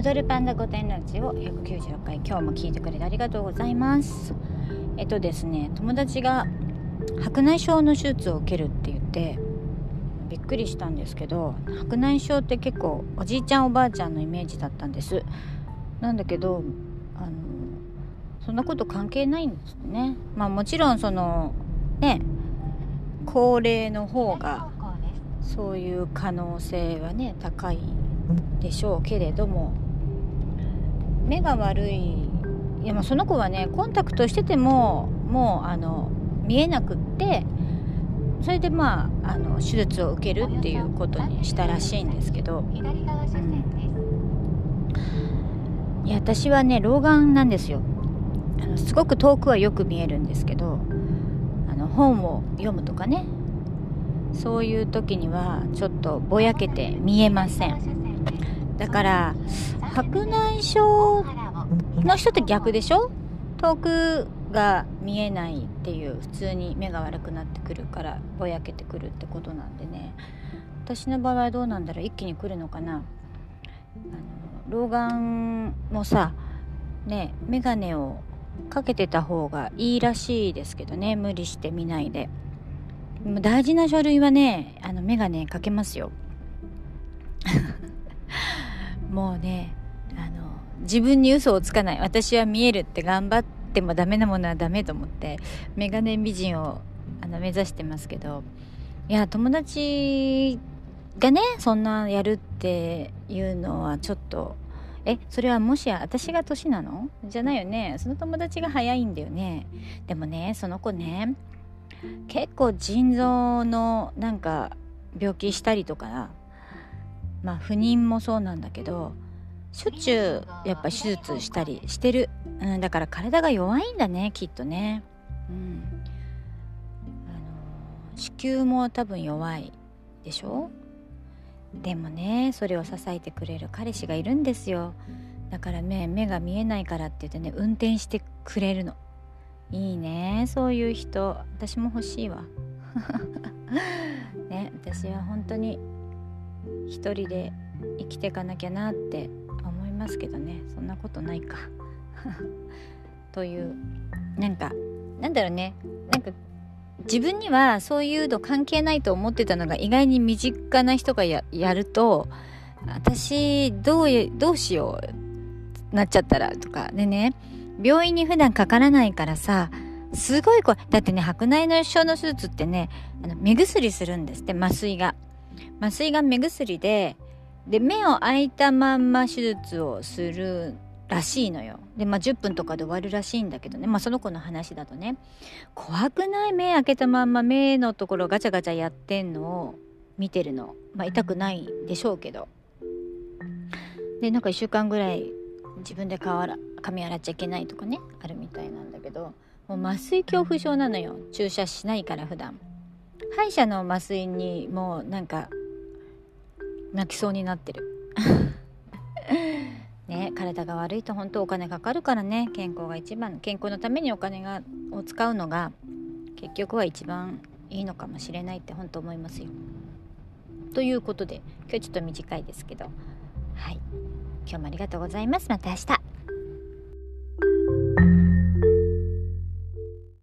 踊るパンダ御殿ラジオ196回。今日も聞いてくれてありがとうございます。えっとですね友達が白内障の手術を受けるって言ってびっくりしたんですけど白内障って結構おじいちゃんおばあちゃんのイメージだったんです。なんだけどあのそんなこと関係ないんですね。まあもちろんそのね高齢の方がそういう可能性はね高いでしょうけれども目が悪い。いやその子はねコンタクトしててももうあの見えなくってそれでまああの手術を受けるっていうことにしたらしいんですけど、うん、いや私はね老眼なんですよ。あのすごく遠くはよく見えるんですけどあの本を読むとかね。そういう時にはちょっとぼやけて見えません。だから白内障の人って逆でしょ？遠くが見えないっていう普通に目が悪くなってくるからぼやけてくるってことなんでね。私の場合はどうなんだろう？一気に来るのかな？あの老眼もさね眼鏡をかけてた方がいいらしいですけどね。無理して見ないで。大事な書類はねあの眼鏡かけますよ。もうねあの自分に嘘をつかない。私は見えるって頑張ってもダメなものはダメと思って眼鏡美人をあの目指してますけどいや友達がねそんなやるっていうのはちょっとえそれはもしや私が年なの？じゃないよね。その友達が早いんだよね。でもねその子ね結構腎臓のなんか病気したりとかまあ不妊もそうなんだけどしょっちゅうやっぱ手術したりしてる、うん、だから体が弱いんだねきっとね。うん。あの子宮も多分弱いでしょ？でもねそれを支えてくれる彼氏がいるんですよ。だから目目が見えないからって言ってね運転してくれるの。いいねそういう人。私も欲しいわ。ね私は本当に一人で生きていかなきゃなって思いますけどね。そんなことないか。というなんかなんだろうね。なんか自分にはそういうの関係ないと思ってたのが意外に身近な人がやると私どうどうしようなっちゃったらとか。でね病院に普段かからないからさ、すごいこだってね、白内障の手術ってね、あの目薬するんですって、麻酔が。麻酔が目薬で、で、目を開いたまんま手術をするらしいのよ。で、まあ、10分とかで終わるらしいんだけどね、まあ、その子の話だとね、怖くない？目開けたまんま目のところガチャガチャやってんのを見てるの。まあ、痛くないでしょうけど。で、なんか1週間ぐらい自分で顔髪洗っちゃいけないとかねあるみたいなんだけどもう麻酔恐怖症なのよ注射しないから普段歯医者の麻酔にもうなんか泣きそうになってる。ね体が悪いと本当お金かかるからね。健康が一番健康のためにお金がを使うのが結局は一番いいのかもしれないって本当思いますよ。ということで今日ちょっと短いですけど。はい。今日もありがとうございます。また明日。